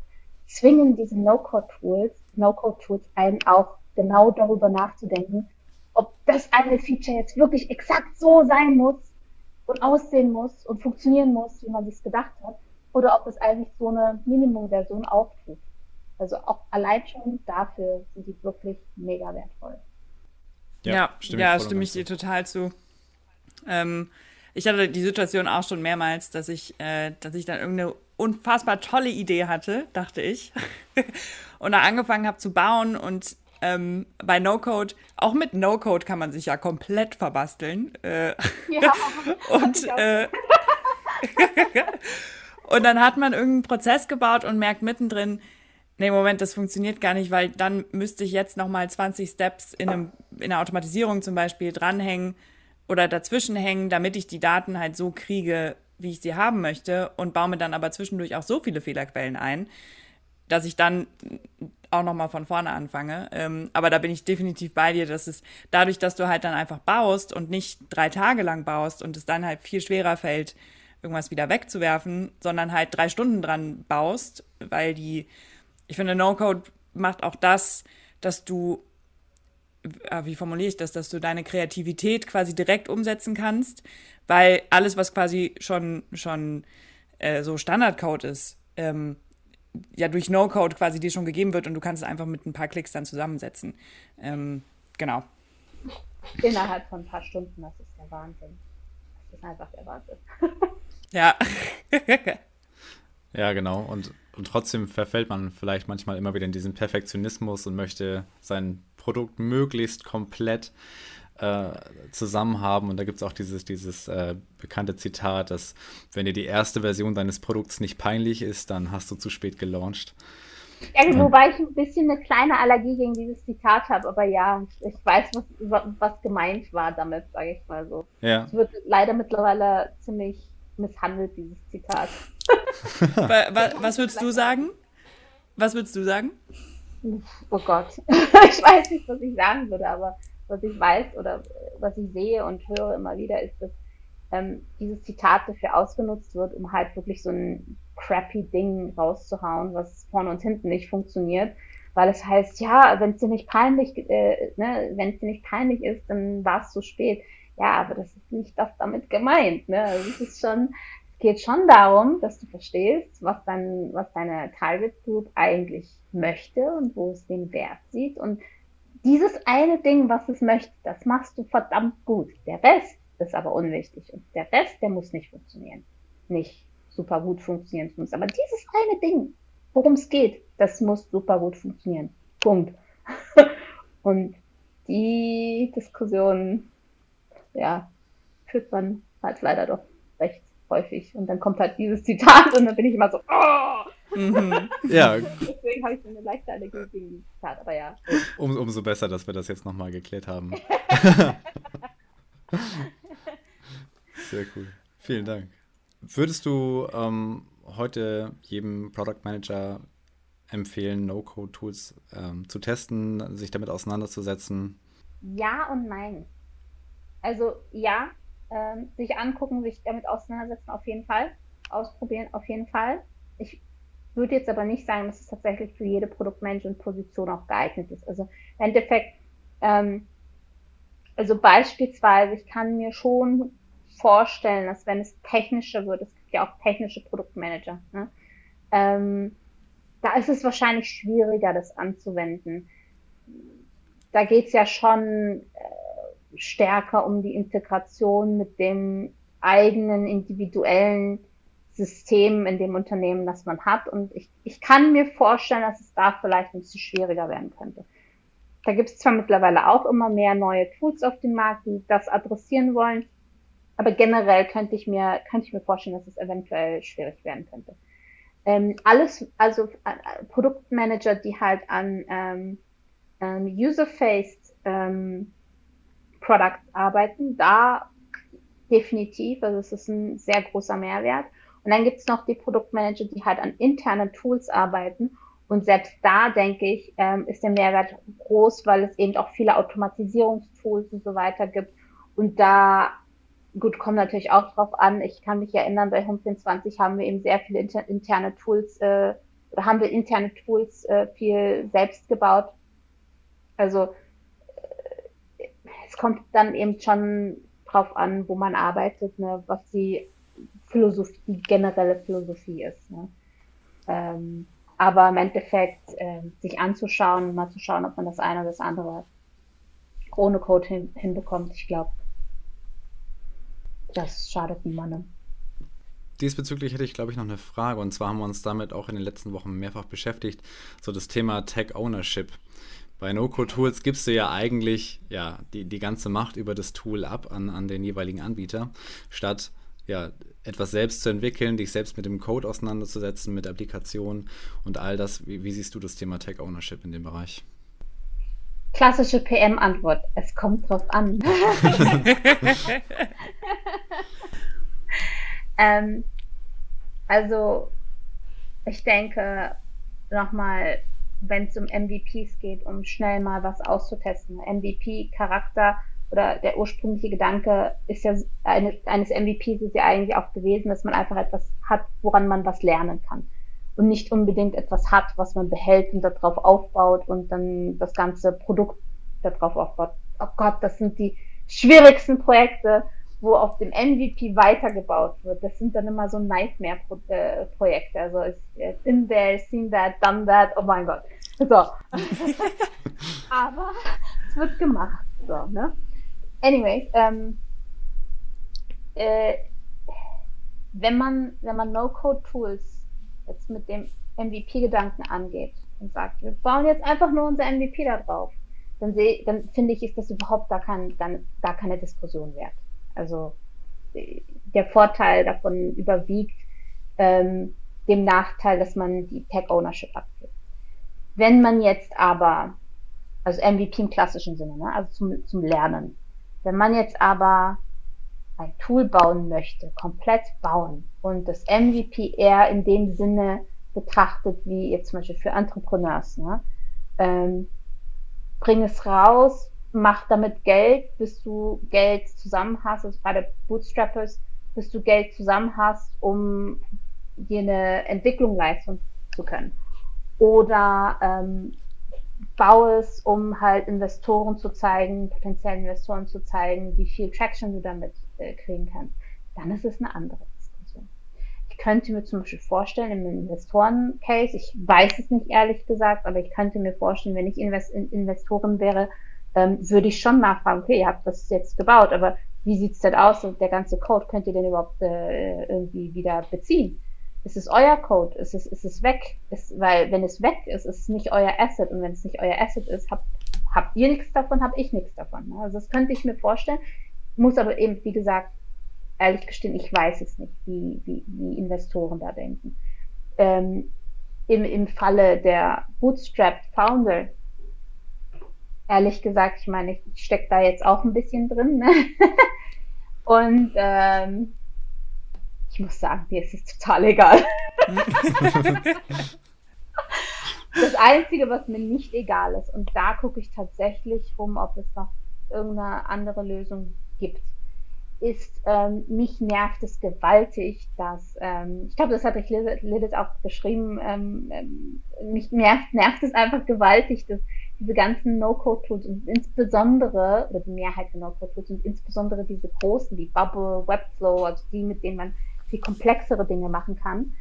zwingen diese No-Code-Tools, No-Code-Tools einen auch genau darüber nachzudenken, ob das eine Feature jetzt wirklich exakt so sein muss und aussehen muss und funktionieren muss, wie man sich gedacht hat, oder ob es eigentlich so eine Minimum-Version auch tut. Also auch allein schon dafür sind die wirklich mega wertvoll. Ja, ja, stimme, ja, ich, stimme ich dir total zu. Ähm, ich hatte die Situation auch schon mehrmals, dass ich, äh, dass ich dann irgendeine unfassbar tolle Idee hatte, dachte ich. und dann angefangen habe zu bauen und ähm, bei No-Code, auch mit No-Code kann man sich ja komplett verbasteln. Äh, ja, und, äh, und dann hat man irgendeinen Prozess gebaut und merkt mittendrin, nee, Moment, das funktioniert gar nicht, weil dann müsste ich jetzt nochmal 20 Steps in, einem, in einer Automatisierung zum Beispiel dranhängen oder dazwischen hängen, damit ich die Daten halt so kriege, wie ich sie haben möchte und baue mir dann aber zwischendurch auch so viele Fehlerquellen ein, dass ich dann auch nochmal von vorne anfange. Ähm, aber da bin ich definitiv bei dir, dass es dadurch, dass du halt dann einfach baust und nicht drei Tage lang baust und es dann halt viel schwerer fällt, irgendwas wieder wegzuwerfen, sondern halt drei Stunden dran baust, weil die, ich finde, No-Code macht auch das, dass du, wie formuliere ich das, dass du deine Kreativität quasi direkt umsetzen kannst, weil alles, was quasi schon, schon äh, so Standardcode ist, ähm, ja durch No-Code quasi dir schon gegeben wird und du kannst es einfach mit ein paar Klicks dann zusammensetzen. Ähm, genau. Innerhalb von ein paar Stunden, das ist der Wahnsinn. Das ist einfach der Wahnsinn. ja. ja, genau. Und, und trotzdem verfällt man vielleicht manchmal immer wieder in diesen Perfektionismus und möchte sein Produkt möglichst komplett äh, zusammen haben. Und da gibt es auch dieses, dieses äh, bekannte Zitat, dass wenn dir die erste Version deines Produkts nicht peinlich ist, dann hast du zu spät gelauncht. Ja, wobei ich ein bisschen eine kleine Allergie gegen dieses Zitat habe, aber ja, ich weiß, was, was gemeint war damit, sage ich mal so. Ja. Es wird leider mittlerweile ziemlich misshandelt, dieses Zitat. was würdest du sagen? Was würdest du sagen? Oh Gott. ich weiß nicht, was ich sagen würde, aber was ich weiß oder was ich sehe und höre immer wieder, ist, dass ähm, dieses Zitat dafür ausgenutzt wird, um halt wirklich so ein crappy Ding rauszuhauen, was vorne und hinten nicht funktioniert, weil es heißt, ja, wenn es dir nicht peinlich, äh, ne, wenn es dir nicht peinlich ist, dann war es zu spät. Ja, aber das ist nicht das damit gemeint. Ne? Also es ist schon, geht schon darum, dass du verstehst, was dein, was deine Target Group eigentlich möchte und wo es den Wert sieht und dieses eine Ding, was es möchte, das machst du verdammt gut. Der Rest ist aber unwichtig. Und der Rest, der muss nicht funktionieren. Nicht super gut funktionieren muss. Aber dieses eine Ding, worum es geht, das muss super gut funktionieren. Punkt. Und die Diskussion, ja, führt man halt leider doch recht häufig. Und dann kommt halt dieses Zitat und dann bin ich immer so, oh! Mhm. ja. Deswegen habe ich so eine leichte Allergie gegen die Tat, aber ja. Um, umso besser, dass wir das jetzt nochmal geklärt haben. Sehr cool. Vielen Dank. Würdest du ähm, heute jedem Product Manager empfehlen, No-Code-Tools ähm, zu testen, sich damit auseinanderzusetzen? Ja und nein. Also ja, ähm, sich angucken, sich damit auseinandersetzen, auf jeden Fall. Ausprobieren, auf jeden Fall. Ich würde jetzt aber nicht sagen, dass es tatsächlich für jede Produktmanagement-Position auch geeignet ist. Also im Endeffekt, ähm, also beispielsweise, ich kann mir schon vorstellen, dass wenn es technischer wird, es gibt ja auch technische Produktmanager, ne? ähm, da ist es wahrscheinlich schwieriger, das anzuwenden. Da geht es ja schon äh, stärker um die Integration mit dem eigenen individuellen System in dem Unternehmen, das man hat. Und ich, ich kann mir vorstellen, dass es da vielleicht ein bisschen schwieriger werden könnte. Da gibt es zwar mittlerweile auch immer mehr neue Tools auf dem Markt, die das adressieren wollen, aber generell könnte ich mir, könnte ich mir vorstellen, dass es eventuell schwierig werden könnte. Ähm, alles, also äh, Produktmanager, die halt an ähm, ähm, User-Faced ähm, Products arbeiten, da definitiv. Also es ist ein sehr großer Mehrwert. Und dann gibt es noch die Produktmanager, die halt an internen Tools arbeiten. Und selbst da, denke ich, ähm, ist der Mehrwert groß, weil es eben auch viele Automatisierungstools und so weiter gibt. Und da, gut, kommt natürlich auch drauf an. Ich kann mich erinnern, bei Home24 haben wir eben sehr viele inter interne Tools, äh, oder haben wir interne Tools äh, viel selbst gebaut. Also es kommt dann eben schon drauf an, wo man arbeitet, ne, was die Philosophie, die generelle Philosophie ist. Ne? Ähm, aber im Endeffekt äh, sich anzuschauen, mal zu schauen, ob man das eine oder das andere ohne Code hin, hinbekommt, ich glaube, das schadet niemandem. Diesbezüglich hätte ich, glaube ich, noch eine Frage. Und zwar haben wir uns damit auch in den letzten Wochen mehrfach beschäftigt. So das Thema Tech Ownership. Bei No-Code-Tools gibst du ja eigentlich ja, die, die ganze Macht über das Tool ab an, an den jeweiligen Anbieter, statt ja, etwas selbst zu entwickeln, dich selbst mit dem Code auseinanderzusetzen, mit Applikationen und all das. Wie, wie siehst du das Thema Tech Ownership in dem Bereich? Klassische PM-Antwort. Es kommt drauf an. ähm, also, ich denke, nochmal wenn es um MVPs geht, um schnell mal was auszutesten. MVP-Charakter oder der ursprüngliche Gedanke ist ja eine, eines MVPs ist ja eigentlich auch gewesen, dass man einfach etwas hat, woran man was lernen kann. Und nicht unbedingt etwas hat, was man behält und darauf aufbaut und dann das ganze Produkt darauf aufbaut. Oh Gott, das sind die schwierigsten Projekte, wo auf dem MVP weitergebaut wird. Das sind dann immer so Nightmare-Projekte. Also ist in there, seen that, done that, oh mein Gott. So. Aber es wird gemacht. So, ne? Anyway, ähm, äh, wenn man, wenn man No-Code-Tools jetzt mit dem MVP-Gedanken angeht und sagt, wir bauen jetzt einfach nur unser MVP da drauf, dann sehe, dann finde ich, ist das überhaupt gar, kein, dann, gar keine Diskussion wert. Also der Vorteil davon überwiegt ähm, dem Nachteil, dass man die Tech-Ownership abgibt. Wenn man jetzt aber, also MVP im klassischen Sinne, ne, also zum, zum Lernen, wenn man jetzt aber ein Tool bauen möchte, komplett bauen und das MVP eher in dem Sinne betrachtet, wie jetzt zum Beispiel für Entrepreneurs, ne, ähm, bring es raus, mach damit Geld, bis du Geld zusammen hast, also gerade Bootstrappers, bis du Geld zusammen hast, um dir eine Entwicklung leisten zu können. Oder ähm, baue es, um halt Investoren zu zeigen, potenziellen Investoren zu zeigen, wie viel Traction du damit äh, kriegen kannst. Dann ist es eine andere Diskussion. Ich könnte mir zum Beispiel vorstellen, im Investoren-Case, ich weiß es nicht ehrlich gesagt, aber ich könnte mir vorstellen, wenn ich Invest Investoren wäre, ähm, würde ich schon nachfragen, okay, ihr habt das jetzt gebaut, aber wie sieht's denn aus und der ganze Code könnt ihr denn überhaupt äh, irgendwie wieder beziehen? Ist es euer Code? Ist es, ist es weg? Ist, weil wenn es weg ist, ist es nicht euer Asset und wenn es nicht euer Asset ist, habt, habt ihr nichts davon, hab ich nichts davon. Ne? Also das könnte ich mir vorstellen, muss aber eben, wie gesagt, ehrlich gestehen, ich weiß es nicht, wie, wie, wie Investoren da denken. Ähm, im, Im Falle der Bootstrap Founder ehrlich gesagt, ich meine, ich, stecke da jetzt auch ein bisschen drin. Ne? Und ähm, ich muss sagen, mir ist es total egal. das Einzige, was mir nicht egal ist, und da gucke ich tatsächlich rum, ob es noch irgendeine andere Lösung gibt, ist, ähm, mich nervt es gewaltig, dass, ähm, ich glaube, das hatte ich Lidit auch geschrieben, ähm, ähm, mich nervt, nervt es einfach gewaltig, dass diese ganzen No-Code-Tools und insbesondere, oder die Mehrheit der No-Code-Tools und insbesondere diese großen, wie Bubble, Webflow, also die, mit denen man viel komplexere Dinge machen kann,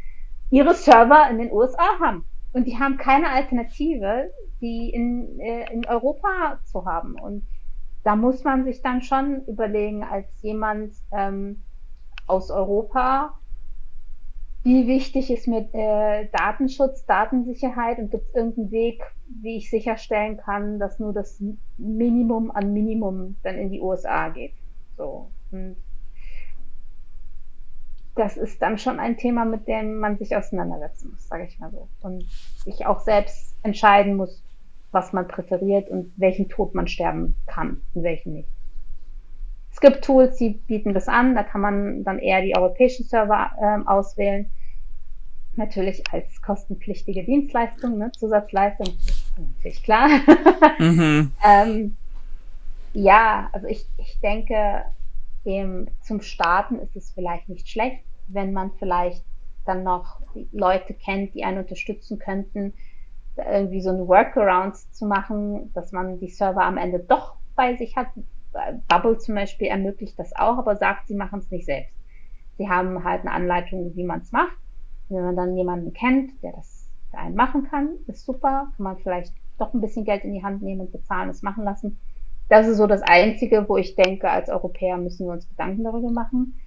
ihre Server in den USA haben. Und die haben keine Alternative, die in, äh, in Europa zu haben. Und da muss man sich dann schon überlegen, als jemand ähm, aus Europa, wie wichtig ist mir äh, Datenschutz, Datensicherheit und gibt es irgendeinen Weg, wie ich sicherstellen kann, dass nur das Minimum an Minimum dann in die USA geht. So. Und das ist dann schon ein Thema, mit dem man sich auseinandersetzen muss, sage ich mal so. Und sich auch selbst entscheiden muss, was man präferiert und welchen Tod man sterben kann und welchen nicht. Es gibt Tools, die bieten das an, da kann man dann eher die europäischen Server ähm, auswählen. Natürlich als kostenpflichtige Dienstleistung, ne? Zusatzleistung, natürlich klar. Mhm. ähm, ja, also ich, ich denke, dem, zum Starten ist es vielleicht nicht schlecht, wenn man vielleicht dann noch Leute kennt, die einen unterstützen könnten, irgendwie so ein Workaround zu machen, dass man die Server am Ende doch bei sich hat. Bubble zum Beispiel ermöglicht das auch, aber sagt, sie machen es nicht selbst. Sie haben halt eine Anleitung, wie man es macht. wenn man dann jemanden kennt, der das für einen machen kann, ist super. Kann man vielleicht doch ein bisschen Geld in die Hand nehmen und bezahlen, es machen lassen. Das ist so das Einzige, wo ich denke, als Europäer müssen wir uns Gedanken darüber machen.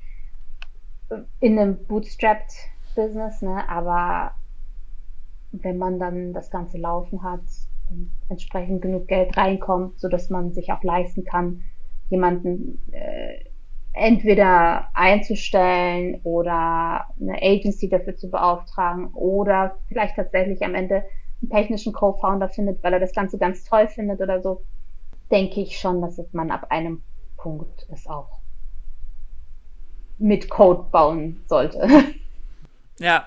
In einem Bootstrapped Business, ne? Aber wenn man dann das Ganze laufen hat und entsprechend genug Geld reinkommt, so dass man sich auch leisten kann, jemanden äh, entweder einzustellen oder eine Agency dafür zu beauftragen oder vielleicht tatsächlich am Ende einen technischen Co-Founder findet, weil er das Ganze ganz toll findet oder so, denke ich schon, dass man ab einem Punkt es auch mit Code bauen sollte. Ja.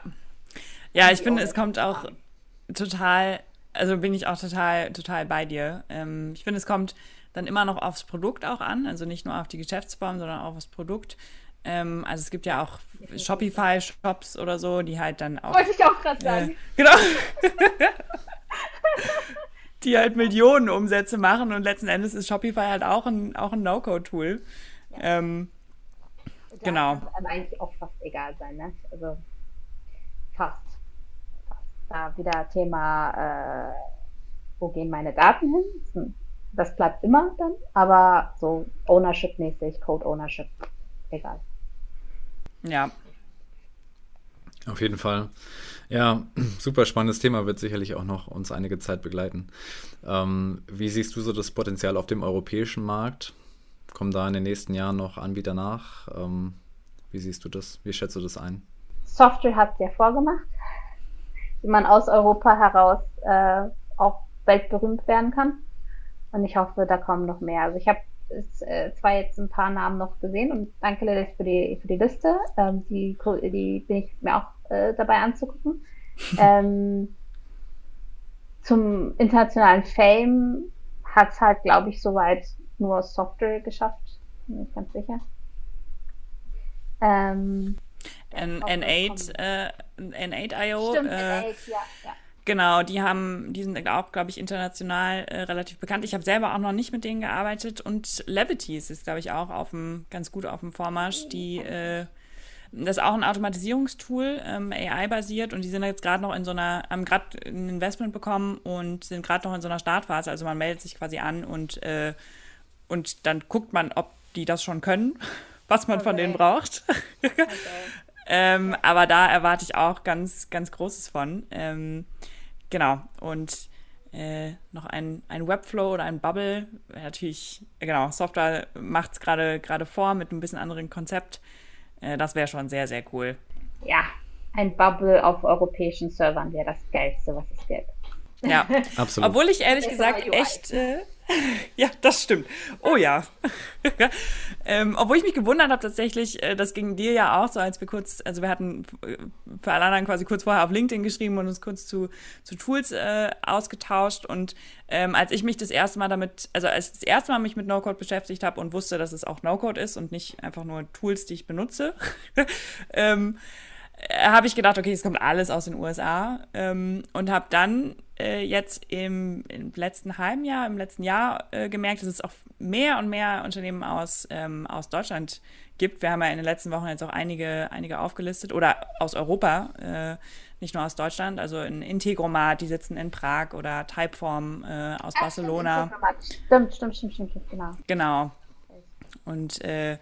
Ja, ich finde, es kommt auch total, also bin ich auch total, total bei dir. Ähm, ich finde, es kommt dann immer noch aufs Produkt auch an, also nicht nur auf die Geschäftsform, sondern auch aufs Produkt. Ähm, also es gibt ja auch Shopify-Shops oder so, die halt dann auch. Wollte ich auch gerade sagen. Äh, genau. die halt Millionen Umsätze machen und letzten Endes ist Shopify halt auch ein, auch ein No-Code-Tool. Ja. Ähm, genau. Kann eigentlich auch fast egal sein, ne? Also fast. fast. Da wieder Thema, äh, wo gehen meine Daten hin? Das bleibt immer dann, aber so Ownership-mäßig, Code-Ownership, egal. Ja. Auf jeden Fall. Ja, super spannendes Thema, wird sicherlich auch noch uns einige Zeit begleiten. Ähm, wie siehst du so das Potenzial auf dem europäischen Markt? Kommen da in den nächsten Jahren noch Anbieter nach? Ähm, wie siehst du das? Wie schätzt du das ein? Software hat es ja vorgemacht, wie man aus Europa heraus äh, auch weltberühmt werden kann. Und ich hoffe, da kommen noch mehr. Also ich habe äh, zwar jetzt ein paar Namen noch gesehen und danke Lilith für die, für die Liste. Ähm, die, die bin ich mir auch äh, dabei anzugucken. ähm, zum internationalen Fame hat es halt, glaube ich, soweit nur Software geschafft. Bin ich ganz sicher. Ähm, N N8, äh, N8.io. Stimmt, äh, N8, ja, ja. Genau, die haben, die sind auch, glaube ich, international äh, relativ bekannt. Ich habe selber auch noch nicht mit denen gearbeitet und Levities ist, glaube ich, auch auf dem, ganz gut auf dem Vormarsch. Die, äh, das ist auch ein Automatisierungstool, ähm, AI-basiert und die sind jetzt gerade noch in so einer, haben gerade ein Investment bekommen und sind gerade noch in so einer Startphase. Also man meldet sich quasi an und, äh, und dann guckt man, ob die das schon können, was man okay. von denen braucht. Okay. Ähm, aber da erwarte ich auch ganz, ganz Großes von. Ähm, genau. Und äh, noch ein, ein Webflow oder ein Bubble. Natürlich, genau, Software macht es gerade vor mit ein bisschen anderen Konzept. Äh, das wäre schon sehr, sehr cool. Ja, ein Bubble auf europäischen Servern wäre das Geilste, was es gibt. Ja, absolut. Obwohl ich ehrlich gesagt echt. Äh, ja, das stimmt. Oh ja. ähm, obwohl ich mich gewundert habe tatsächlich, äh, das ging dir ja auch so, als wir kurz, also wir hatten äh, für alle anderen quasi kurz vorher auf LinkedIn geschrieben und uns kurz zu, zu Tools äh, ausgetauscht. Und ähm, als ich mich das erste Mal damit, also als ich das erste Mal mich mit No-Code beschäftigt habe und wusste, dass es auch No-Code ist und nicht einfach nur Tools, die ich benutze, ähm, äh, habe ich gedacht, okay, es kommt alles aus den USA ähm, und habe dann äh, jetzt im, im, letzten halben Jahr, im letzten Jahr äh, gemerkt, dass es auch mehr und mehr Unternehmen aus, ähm, aus Deutschland gibt. Wir haben ja in den letzten Wochen jetzt auch einige, einige aufgelistet oder aus Europa, äh, nicht nur aus Deutschland, also in Integromat, die sitzen in Prag oder Typeform äh, aus Ach, Barcelona. Stimmt, stimmt, stimmt, stimmt, stimmt, genau. Genau. Und äh,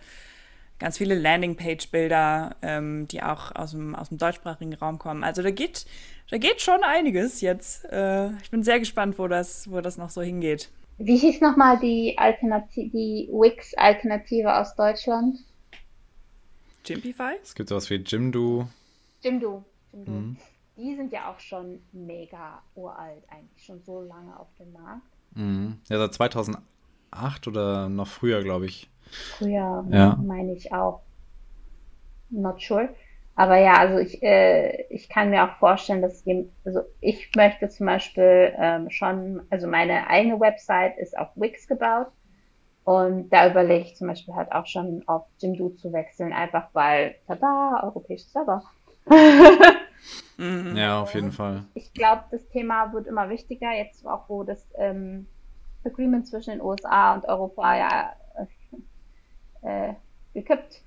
ganz viele Landingpage-Bilder, ähm, die auch aus dem, aus dem deutschsprachigen Raum kommen. Also da geht, da geht schon einiges jetzt. Äh, ich bin sehr gespannt, wo das, wo das noch so hingeht. Wie hieß nochmal die Alternative, die Wix-Alternative aus Deutschland? Jimpify? Es gibt sowas wie Jimdo. Jimdo. Jimdo. Mhm. Die sind ja auch schon mega uralt, eigentlich schon so lange auf dem Markt. Mhm. Ja, seit 2008 oder noch früher, glaube ich. Früher ja. meine ich auch. Not sure. Aber ja, also ich, äh, ich kann mir auch vorstellen, dass je, also ich möchte zum Beispiel ähm, schon, also meine eigene Website ist auf Wix gebaut und da überlege ich zum Beispiel halt auch schon auf Jimdo zu wechseln, einfach weil, tada, europäisches Server. Mhm. ja, auf jeden Fall. Ich glaube, das Thema wird immer wichtiger, jetzt auch wo das ähm, Agreement zwischen den USA und Europa ja äh, gekippt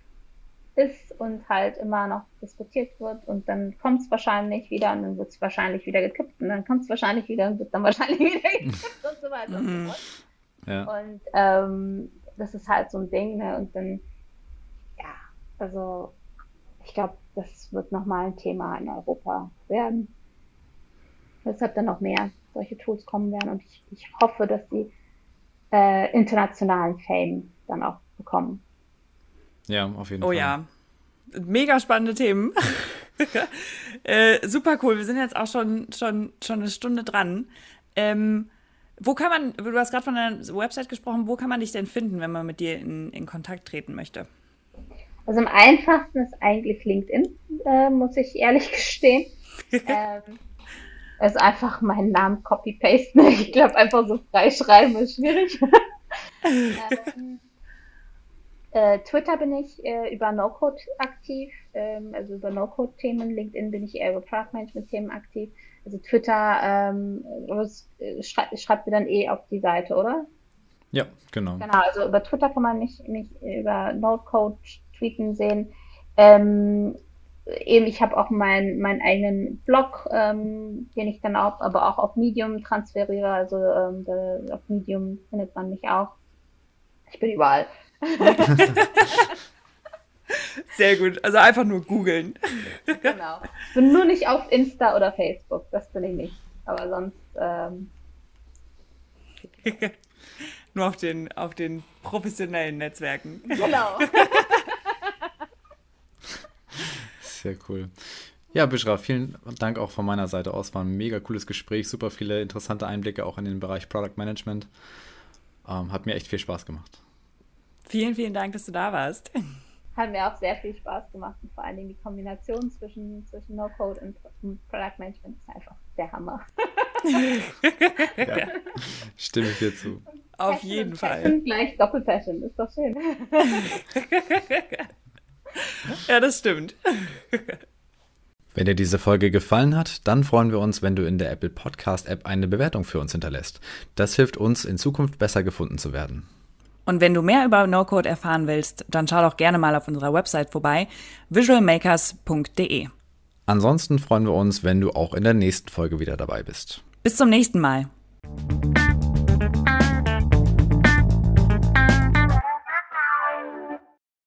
ist und halt immer noch diskutiert wird und dann kommt es wahrscheinlich wieder und dann wird es wahrscheinlich wieder gekippt und dann kommt es wahrscheinlich wieder und wird dann wahrscheinlich wieder gekippt und so weiter und so mhm. fort. Ja. Und ähm, das ist halt so ein Ding, ne? Und dann, ja, also ich glaube, das wird nochmal ein Thema in Europa werden. Deshalb dann noch mehr solche Tools kommen werden und ich, ich hoffe, dass die äh, internationalen Fame dann auch bekommen. Ja, auf jeden oh, Fall. Oh ja. Mega spannende Themen. äh, super cool. Wir sind jetzt auch schon, schon, schon eine Stunde dran. Ähm, wo kann man, du hast gerade von deiner Website gesprochen, wo kann man dich denn finden, wenn man mit dir in, in Kontakt treten möchte? Also am einfachsten ist eigentlich LinkedIn, äh, muss ich ehrlich gestehen. ähm, also einfach meinen Namen copy-pasten. Ich glaube, einfach so freischreiben ist schwierig. ähm, äh, Twitter bin ich äh, über No-Code aktiv, ähm, also über No-Code-Themen. LinkedIn bin ich eher über Product-Management-Themen aktiv. Also Twitter ähm, äh, schreibt, schreibt ihr dann eh auf die Seite, oder? Ja, genau. Genau, also über Twitter kann man mich, mich über No-Code tweeten sehen. Ähm, eben, ich habe auch meinen meinen eigenen Blog, ähm, den ich dann auch, aber auch auf Medium transferiere. Also ähm, auf Medium findet man mich auch. Ich bin überall. Sehr gut. Also einfach nur googeln. Genau. Ich bin nur nicht auf Insta oder Facebook. Das bin ich nicht. Aber sonst. Ähm... nur auf den, auf den professionellen Netzwerken. Genau. Sehr cool. Ja, Bishra, vielen Dank auch von meiner Seite aus. War ein mega cooles Gespräch, super viele interessante Einblicke auch in den Bereich Product Management. Ähm, hat mir echt viel Spaß gemacht. Vielen, vielen Dank, dass du da warst. Hat mir auch sehr viel Spaß gemacht und vor allen Dingen die Kombination zwischen, zwischen No-Code und, Product Management ist einfach der Hammer. ja, stimme ich dir zu. Auf Passion jeden Fall. Passion gleich Doppelpassion, ist doch schön. ja, das stimmt. Wenn dir diese Folge gefallen hat, dann freuen wir uns, wenn du in der Apple Podcast App eine Bewertung für uns hinterlässt. Das hilft uns, in Zukunft besser gefunden zu werden. Und wenn du mehr über No-Code erfahren willst, dann schau doch gerne mal auf unserer Website vorbei, visualmakers.de. Ansonsten freuen wir uns, wenn du auch in der nächsten Folge wieder dabei bist. Bis zum nächsten Mal.